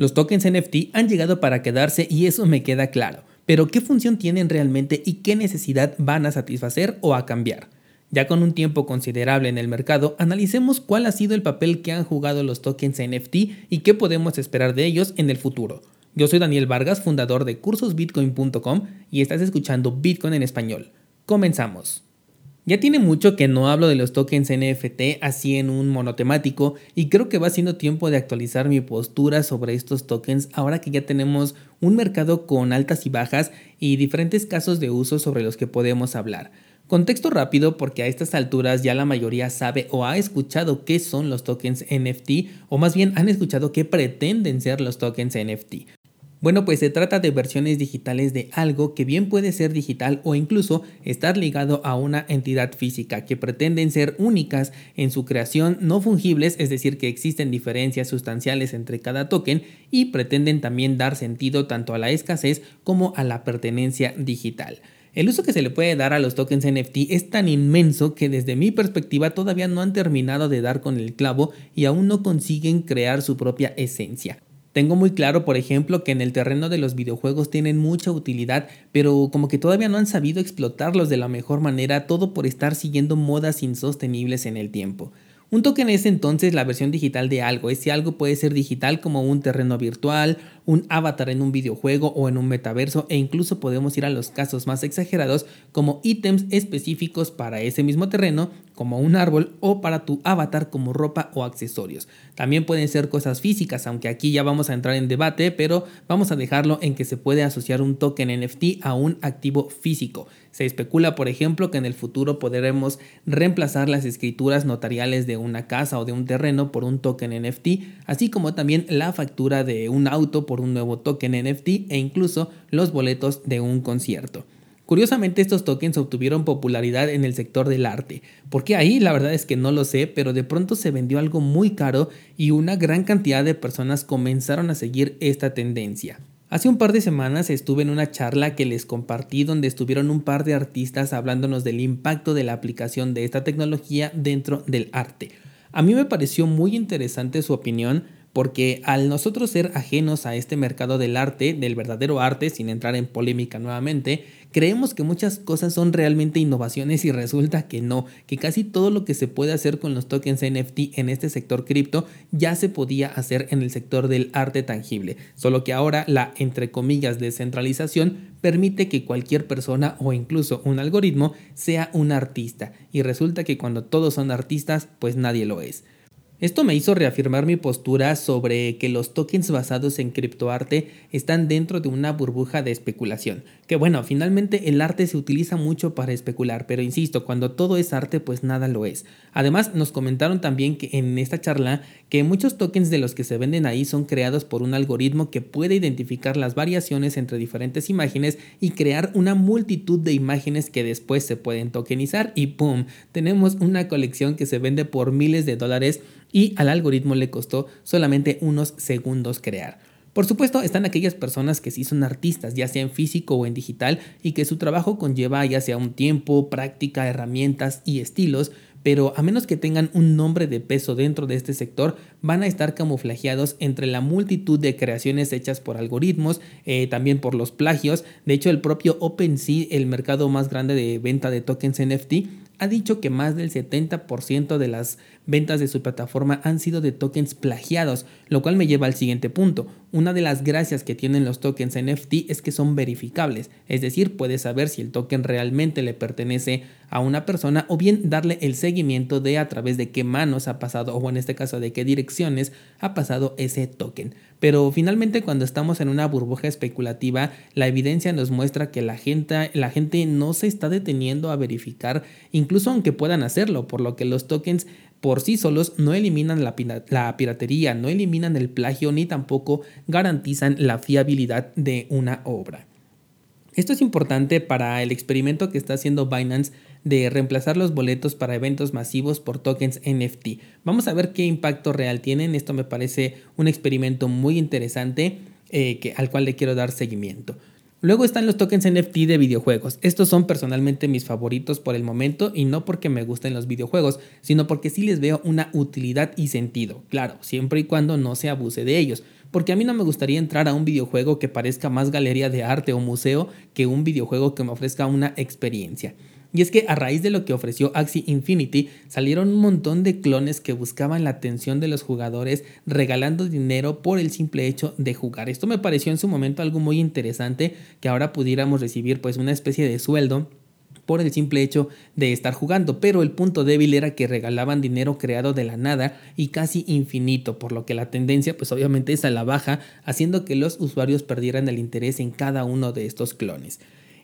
Los tokens NFT han llegado para quedarse y eso me queda claro. Pero ¿qué función tienen realmente y qué necesidad van a satisfacer o a cambiar? Ya con un tiempo considerable en el mercado, analicemos cuál ha sido el papel que han jugado los tokens NFT y qué podemos esperar de ellos en el futuro. Yo soy Daniel Vargas, fundador de cursosbitcoin.com y estás escuchando Bitcoin en español. Comenzamos. Ya tiene mucho que no hablo de los tokens NFT así en un monotemático y creo que va siendo tiempo de actualizar mi postura sobre estos tokens ahora que ya tenemos un mercado con altas y bajas y diferentes casos de uso sobre los que podemos hablar. Contexto rápido porque a estas alturas ya la mayoría sabe o ha escuchado qué son los tokens NFT o más bien han escuchado qué pretenden ser los tokens NFT. Bueno, pues se trata de versiones digitales de algo que bien puede ser digital o incluso estar ligado a una entidad física que pretenden ser únicas en su creación, no fungibles, es decir, que existen diferencias sustanciales entre cada token y pretenden también dar sentido tanto a la escasez como a la pertenencia digital. El uso que se le puede dar a los tokens NFT es tan inmenso que desde mi perspectiva todavía no han terminado de dar con el clavo y aún no consiguen crear su propia esencia. Tengo muy claro, por ejemplo, que en el terreno de los videojuegos tienen mucha utilidad, pero como que todavía no han sabido explotarlos de la mejor manera, todo por estar siguiendo modas insostenibles en el tiempo. Un token es entonces la versión digital de algo. Ese algo puede ser digital como un terreno virtual, un avatar en un videojuego o en un metaverso e incluso podemos ir a los casos más exagerados como ítems específicos para ese mismo terreno como un árbol o para tu avatar como ropa o accesorios. También pueden ser cosas físicas, aunque aquí ya vamos a entrar en debate, pero vamos a dejarlo en que se puede asociar un token NFT a un activo físico. Se especula, por ejemplo, que en el futuro podremos reemplazar las escrituras notariales de una casa o de un terreno por un token NFT, así como también la factura de un auto por un nuevo token NFT e incluso los boletos de un concierto. Curiosamente estos tokens obtuvieron popularidad en el sector del arte. porque ahí? La verdad es que no lo sé, pero de pronto se vendió algo muy caro y una gran cantidad de personas comenzaron a seguir esta tendencia. Hace un par de semanas estuve en una charla que les compartí donde estuvieron un par de artistas hablándonos del impacto de la aplicación de esta tecnología dentro del arte. A mí me pareció muy interesante su opinión porque al nosotros ser ajenos a este mercado del arte, del verdadero arte, sin entrar en polémica nuevamente, creemos que muchas cosas son realmente innovaciones y resulta que no, que casi todo lo que se puede hacer con los tokens NFT en este sector cripto ya se podía hacer en el sector del arte tangible, solo que ahora la entre comillas descentralización permite que cualquier persona o incluso un algoritmo sea un artista y resulta que cuando todos son artistas pues nadie lo es. Esto me hizo reafirmar mi postura sobre que los tokens basados en criptoarte están dentro de una burbuja de especulación. Que bueno, finalmente el arte se utiliza mucho para especular, pero insisto, cuando todo es arte pues nada lo es. Además nos comentaron también que en esta charla que muchos tokens de los que se venden ahí son creados por un algoritmo que puede identificar las variaciones entre diferentes imágenes y crear una multitud de imágenes que después se pueden tokenizar y ¡pum! Tenemos una colección que se vende por miles de dólares y al algoritmo le costó solamente unos segundos crear. Por supuesto, están aquellas personas que sí son artistas, ya sea en físico o en digital, y que su trabajo conlleva ya sea un tiempo, práctica, herramientas y estilos, pero a menos que tengan un nombre de peso dentro de este sector, van a estar camuflajeados entre la multitud de creaciones hechas por algoritmos, eh, también por los plagios. De hecho, el propio OpenSea, el mercado más grande de venta de tokens NFT, ha dicho que más del 70% de las ventas de su plataforma han sido de tokens plagiados, lo cual me lleva al siguiente punto. Una de las gracias que tienen los tokens NFT es que son verificables, es decir, puedes saber si el token realmente le pertenece a una persona o bien darle el seguimiento de a través de qué manos ha pasado o en este caso de qué direcciones ha pasado ese token. Pero finalmente cuando estamos en una burbuja especulativa, la evidencia nos muestra que la gente, la gente no se está deteniendo a verificar, incluso aunque puedan hacerlo, por lo que los tokens por sí solos no eliminan la, piratería, no eliminan el plagio ni tampoco garantizan la fiabilidad de una obra. Esto es importante para el experimento que está haciendo Binance de reemplazar los boletos para eventos masivos por tokens NFT. Vamos a ver qué impacto real tienen. Esto me parece un experimento muy interesante eh, al cual le quiero dar seguimiento. Luego están los tokens NFT de videojuegos. Estos son personalmente mis favoritos por el momento y no porque me gusten los videojuegos, sino porque sí les veo una utilidad y sentido. Claro, siempre y cuando no se abuse de ellos. porque a mí no me gustaría entrar a un videojuego que parezca más galería de arte o museo que un videojuego que me ofrezca una experiencia. Y es que a raíz de lo que ofreció Axie Infinity salieron un montón de clones que buscaban la atención de los jugadores regalando dinero por el simple hecho de jugar. Esto me pareció en su momento algo muy interesante que ahora pudiéramos recibir pues una especie de sueldo por el simple hecho de estar jugando, pero el punto débil era que regalaban dinero creado de la nada y casi infinito, por lo que la tendencia pues obviamente es a la baja, haciendo que los usuarios perdieran el interés en cada uno de estos clones.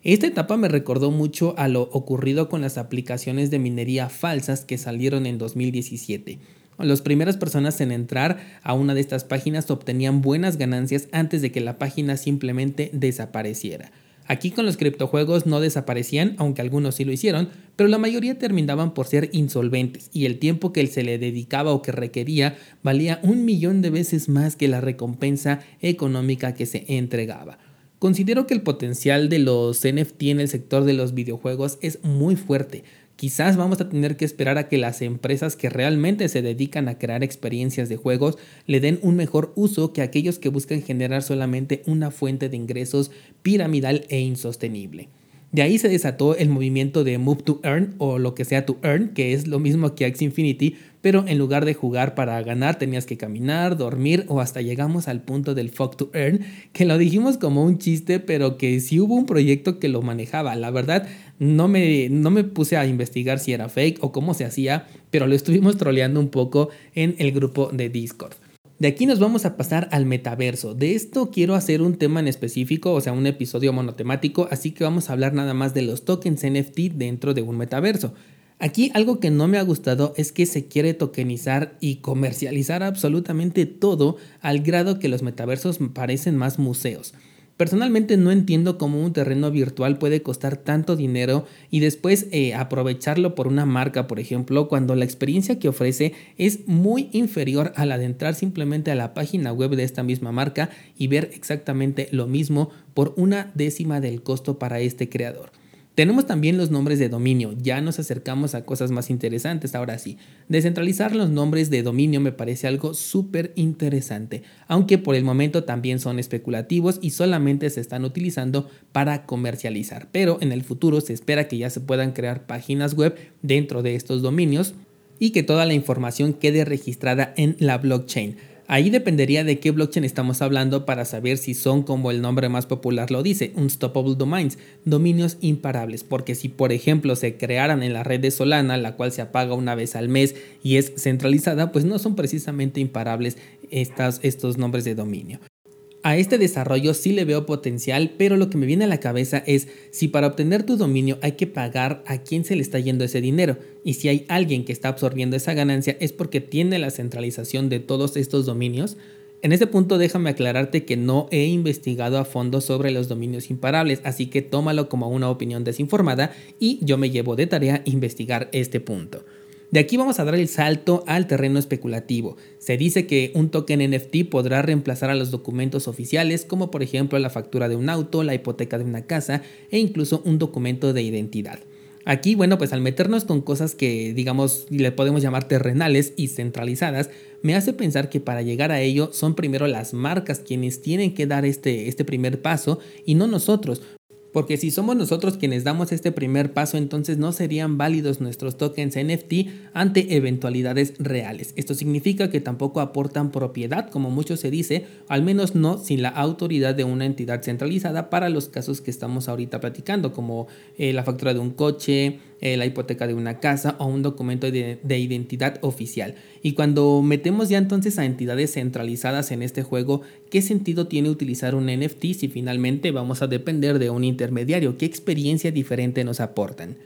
Esta etapa me recordó mucho a lo ocurrido con las aplicaciones de minería falsas que salieron en 2017. Las primeras personas en entrar a una de estas páginas obtenían buenas ganancias antes de que la página simplemente desapareciera. Aquí con los criptojuegos no desaparecían, aunque algunos sí lo hicieron, pero la mayoría terminaban por ser insolventes y el tiempo que se le dedicaba o que requería valía un millón de veces más que la recompensa económica que se entregaba. Considero que el potencial de los NFT en el sector de los videojuegos es muy fuerte, Quizás vamos a tener que esperar a que las empresas que realmente se dedican a crear experiencias de juegos le den un mejor uso que aquellos que buscan generar solamente una fuente de ingresos piramidal e insostenible. De ahí se desató el movimiento de Move to Earn o lo que sea to Earn, que es lo mismo que Axie Infinity, pero en lugar de jugar para ganar tenías que caminar, dormir o hasta llegamos al punto del Fuck to Earn, que lo dijimos como un chiste, pero que sí hubo un proyecto que lo manejaba. La verdad, no me, no me puse a investigar si era fake o cómo se hacía, pero lo estuvimos troleando un poco en el grupo de Discord. De aquí nos vamos a pasar al metaverso. De esto quiero hacer un tema en específico, o sea, un episodio monotemático, así que vamos a hablar nada más de los tokens NFT dentro de un metaverso. Aquí algo que no me ha gustado es que se quiere tokenizar y comercializar absolutamente todo al grado que los metaversos parecen más museos. Personalmente no entiendo cómo un terreno virtual puede costar tanto dinero y después eh, aprovecharlo por una marca, por ejemplo, cuando la experiencia que ofrece es muy inferior a la de entrar simplemente a la página web de esta misma marca y ver exactamente lo mismo por una décima del costo para este creador. Tenemos también los nombres de dominio, ya nos acercamos a cosas más interesantes ahora sí. Descentralizar los nombres de dominio me parece algo súper interesante, aunque por el momento también son especulativos y solamente se están utilizando para comercializar, pero en el futuro se espera que ya se puedan crear páginas web dentro de estos dominios y que toda la información quede registrada en la blockchain. Ahí dependería de qué blockchain estamos hablando para saber si son como el nombre más popular lo dice, unstoppable domains, dominios imparables, porque si por ejemplo se crearan en la red de Solana, la cual se apaga una vez al mes y es centralizada, pues no son precisamente imparables estos nombres de dominio. A este desarrollo sí le veo potencial, pero lo que me viene a la cabeza es si para obtener tu dominio hay que pagar a quién se le está yendo ese dinero, y si hay alguien que está absorbiendo esa ganancia es porque tiene la centralización de todos estos dominios. En este punto déjame aclararte que no he investigado a fondo sobre los dominios imparables, así que tómalo como una opinión desinformada y yo me llevo de tarea investigar este punto. De aquí vamos a dar el salto al terreno especulativo. Se dice que un token NFT podrá reemplazar a los documentos oficiales, como por ejemplo la factura de un auto, la hipoteca de una casa e incluso un documento de identidad. Aquí, bueno, pues al meternos con cosas que, digamos, le podemos llamar terrenales y centralizadas, me hace pensar que para llegar a ello son primero las marcas quienes tienen que dar este, este primer paso y no nosotros, porque si somos nosotros quienes damos este primer paso, entonces no serían válidos nuestros tokens NFT ante eventualidades reales. Esto significa que tampoco aportan propiedad, como mucho se dice, al menos no sin la autoridad de una entidad centralizada para los casos que estamos ahorita platicando, como eh, la factura de un coche, eh, la hipoteca de una casa o un documento de, de, identidad oficial. Y cuando metemos ya entonces a entidades centralizadas en este juego, ¿qué sentido tiene utilizar un NFT si finalmente vamos a depender de un intermediario? ¿Qué experiencia diferente nos aportan?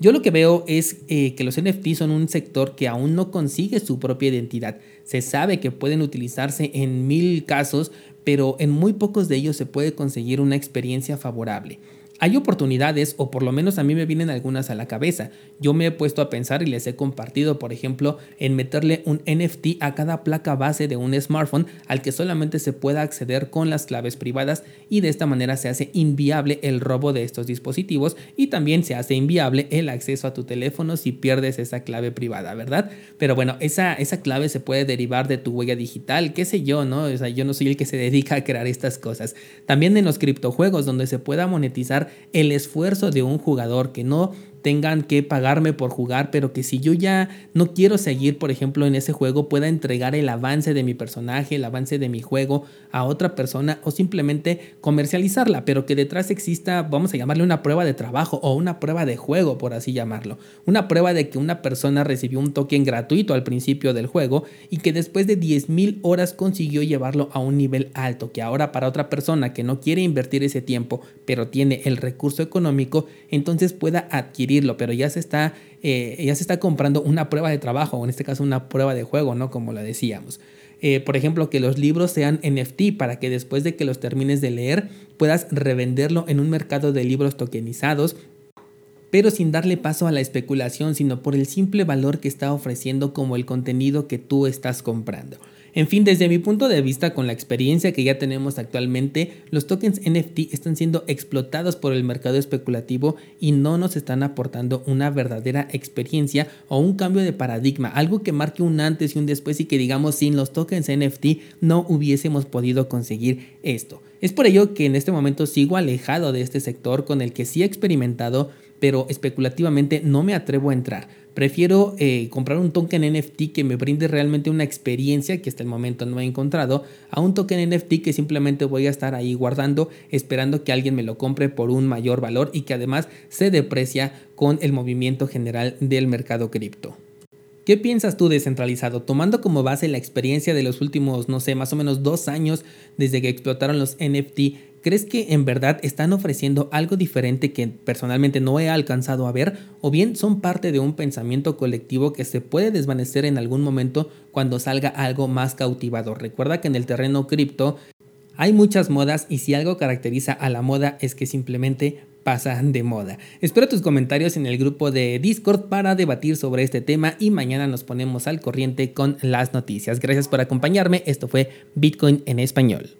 Yo lo que veo es eh, que los NFT son un sector que aún no consigue su propia identidad. Se sabe que pueden utilizarse en mil casos, pero en muy pocos de ellos se puede conseguir una experiencia favorable. Hay oportunidades, o por lo menos a mí me vienen algunas a la cabeza. Yo me he puesto a pensar y les he compartido, por ejemplo, en meterle un NFT a cada placa base de un smartphone al que solamente se pueda acceder con las claves privadas y de esta manera se hace inviable el robo de estos dispositivos y también se hace inviable el acceso a tu teléfono si pierdes esa clave privada, ¿verdad? Pero bueno, esa, esa clave se puede derivar de tu huella digital, qué sé yo, ¿no? O sea, yo no soy el que se dedica a crear estas cosas. También en los criptojuegos donde se pueda monetizar el esfuerzo de un jugador, que no tengan que pagarme por jugar, pero que si yo ya no quiero seguir, por ejemplo, en ese juego, pueda entregar el avance de mi personaje, el avance de mi juego a otra persona o simplemente comercializarla, pero que detrás exista, vamos a llamarle una prueba de trabajo o una prueba de juego, por así llamarlo. Una prueba de que una persona recibió un token gratuito al principio del juego y que después de 10.000 horas consiguió llevarlo a un nivel alto, que ahora para otra persona que no quiere invertir ese tiempo, pero tiene el recurso económico, entonces pueda adquirir pero ya se está, eh, ya se está comprando una prueba de trabajo, o en este caso una prueba de juego, ¿no? Como la decíamos. Eh, por ejemplo, que los libros sean NFT para que después de que los termines de leer puedas revenderlo en un mercado de libros tokenizados pero sin darle paso a la especulación, sino por el simple valor que está ofreciendo como el contenido que tú estás comprando. En fin, desde mi punto de vista, con la experiencia que ya tenemos actualmente, los tokens NFT están siendo explotados por el mercado especulativo y no nos están aportando una verdadera experiencia o un cambio de paradigma, algo que marque un antes y un después y que digamos sin los tokens NFT no hubiésemos podido conseguir esto. Es por ello que en este momento sigo alejado de este sector con el que sí he experimentado, pero especulativamente no me atrevo a entrar. Prefiero eh, comprar un token NFT que me brinde realmente una experiencia que hasta el momento no he encontrado a un token NFT que simplemente voy a estar ahí guardando esperando que alguien me lo compre por un mayor valor y que además se deprecia con el movimiento general del mercado cripto. ¿Qué piensas tú descentralizado? Tomando como base la experiencia de los últimos, no sé, más o menos dos años desde que explotaron los NFT, ¿Crees que en verdad están ofreciendo algo diferente que personalmente no he alcanzado a ver? ¿O bien son parte de un pensamiento colectivo que se puede desvanecer en algún momento cuando salga algo más cautivador? Recuerda que en el terreno cripto hay muchas modas y si algo caracteriza a la moda es que simplemente pasa de moda. Espero tus comentarios en el grupo de Discord para debatir sobre este tema y mañana nos ponemos al corriente con las noticias. Gracias por acompañarme. Esto fue Bitcoin en español.